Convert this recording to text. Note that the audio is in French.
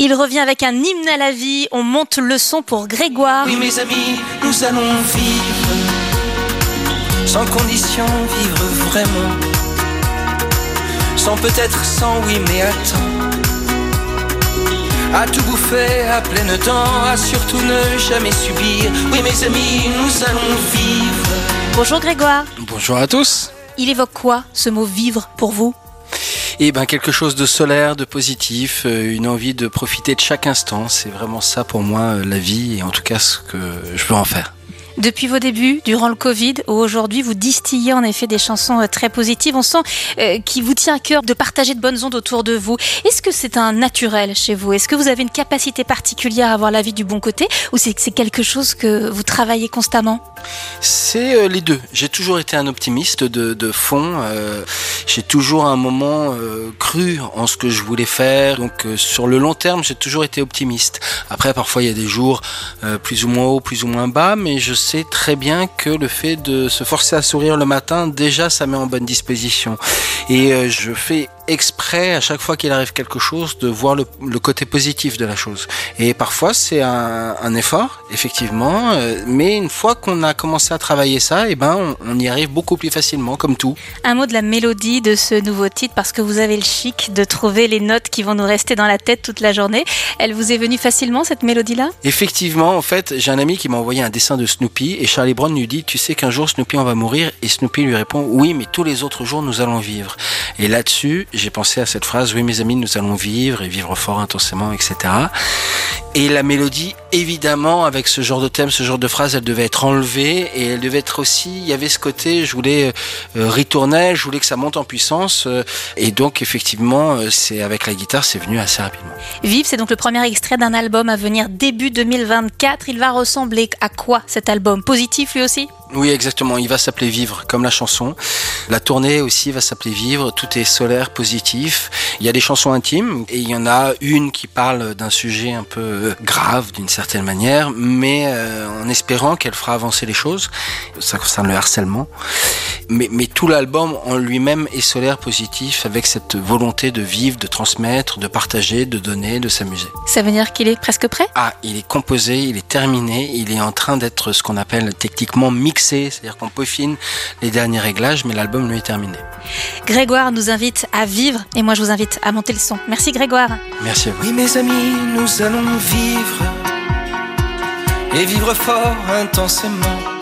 Il revient avec un hymne à la vie. On monte le son pour Grégoire. Oui, mes amis, nous allons vivre. Sans condition, vivre vraiment. Sans peut-être, sans oui, mais attends. À tout bouffer à pleine dents, à surtout ne jamais subir. Oui, mes amis, nous allons vivre. Bonjour Grégoire. Bonjour à tous. Il évoque quoi ce mot vivre pour vous? Et ben quelque chose de solaire, de positif, euh, une envie de profiter de chaque instant. C'est vraiment ça pour moi euh, la vie et en tout cas ce que je veux en faire. Depuis vos débuts, durant le Covid, ou aujourd'hui, vous distillez en effet des chansons euh, très positives. On sent qu'il vous tient à cœur de partager de bonnes ondes autour de vous. Est-ce que c'est un naturel chez vous? Est-ce que vous avez une capacité particulière à voir la vie du bon côté Ou c'est quelque chose que vous travaillez constamment? C'est les deux. J'ai toujours été un optimiste de, fond. j'ai toujours un moment cru en ce que je voulais faire. Donc euh, sur le long terme, j'ai toujours été optimiste. Après, parfois, il y a des jours euh, plus ou moins hauts, plus ou moins bas, mais je très bien que le fait de se forcer à sourire le matin, déjà, ça met en bonne disposition. Et euh, je fais exprès à chaque fois qu'il arrive quelque chose de voir le, côté positif de la chose. Et parfois c'est un, effort, effectivement, euh, mais une fois qu'on a commencé à travailler ça, et eh ben on, y arrive beaucoup plus facilement, comme tout. Un mot de la mélodie de ce nouveau titre, parce que vous avez le chic de trouver les notes qui vont nous rester dans la tête toute la journée. Elle vous est venue facilement cette mélodie-là? Effectivement, en fait, j'ai un ami qui m'a envoyé un dessin de Snoopy et Charlie Brown lui dit, tu sais qu'un jour Snoopy on va mourir? Et Snoopy lui répond, oui, mais tous les autres jours nous allons vivre. Et là-dessus, j'ai pensé à cette phrase, oui mes amis, nous allons vivre et vivre fort intensément, etc. Et la mélodie, évidemment, avec ce genre de thème, ce genre de phrase, elle devait être enlevée et elle devait être aussi, il y avait ce côté, je voulais euh, ritourner, je voulais que ça monte en puissance. Euh, et donc, effectivement, euh, c'est avec la guitare, c'est venu assez rapidement. Vive, c'est donc le premier extrait d'un album à venir début 2024. Il va ressembler à quoi cet album? Positif lui aussi? Oui, exactement. Il va s'appeler Vivre, comme la chanson. La tournée aussi va s'appeler Vivre. Tout est solaire, positif. Il y a des chansons intimes et il y en a une qui parle d'un sujet un peu grave d'une certaine manière, mais euh, en espérant qu'elle fera avancer les choses. Ça concerne le harcèlement. Mais, mais tout l'album en lui-même est solaire, positif, avec cette volonté de vivre, de transmettre, de partager, de donner, de s'amuser. Ça veut dire qu'il est presque prêt? Ah, il est composé, il est terminé, il est en train d'être ce qu'on appelle techniquement mixé c'est-à-dire qu'on peaufine les derniers réglages, mais l'album lui est terminé. Grégoire nous invite à vivre et moi je vous invite à monter le son. Merci Grégoire. Merci à vous. Oui mes amis, nous allons vivre et vivre fort intensément